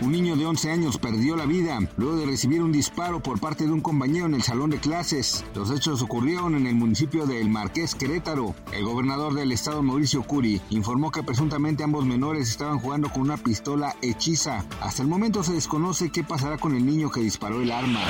Un niño de 11 años perdió la vida luego de recibir un disparo por parte de un compañero en el salón de clases. Los hechos ocurrieron en el municipio de El Marqués, Querétaro. El gobernador del estado, Mauricio Curi, informó que presuntamente ambos menores estaban jugando con una pistola hechiza. Hasta el momento se desconoce qué pasará con el niño que disparó el arma.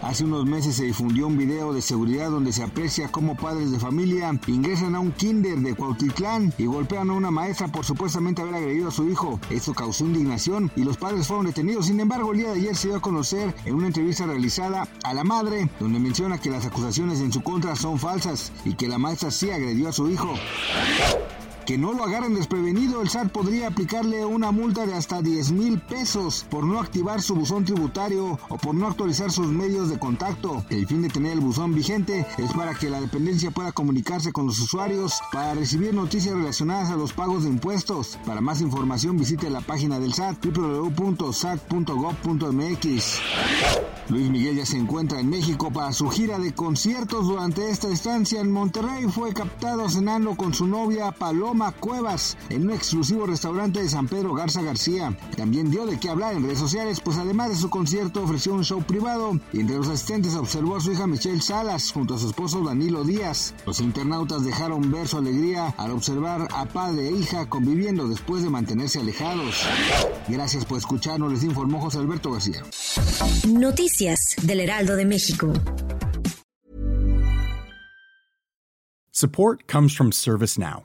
Hace unos meses se difundió un video de seguridad donde se aprecia cómo padres de familia ingresan a un kinder de Cuautitlán y golpean a una maestra por supuestamente haber agredido a su hijo. Esto causó indignación y los padres fueron detenidos. Sin embargo, el día de ayer se dio a conocer en una entrevista realizada a la madre, donde menciona que las acusaciones en su contra son falsas y que la maestra sí agredió a su hijo que no lo agarren desprevenido, el SAT podría aplicarle una multa de hasta 10 mil pesos por no activar su buzón tributario o por no actualizar sus medios de contacto. El fin de tener el buzón vigente es para que la dependencia pueda comunicarse con los usuarios para recibir noticias relacionadas a los pagos de impuestos. Para más información visite la página del SAT www.sat.gov.mx. Luis Miguel ya se encuentra en México para su gira de conciertos. Durante esta estancia en Monterrey fue captado cenando con su novia Paloma Cuevas en un exclusivo restaurante de San Pedro Garza García. También dio de qué hablar en redes sociales, pues además de su concierto ofreció un show privado y entre los asistentes observó a su hija Michelle Salas junto a su esposo Danilo Díaz. Los internautas dejaron ver su alegría al observar a padre e hija conviviendo después de mantenerse alejados. Gracias por escucharnos, les informó José Alberto García. Noticias del Heraldo de México. Support comes from ServiceNow,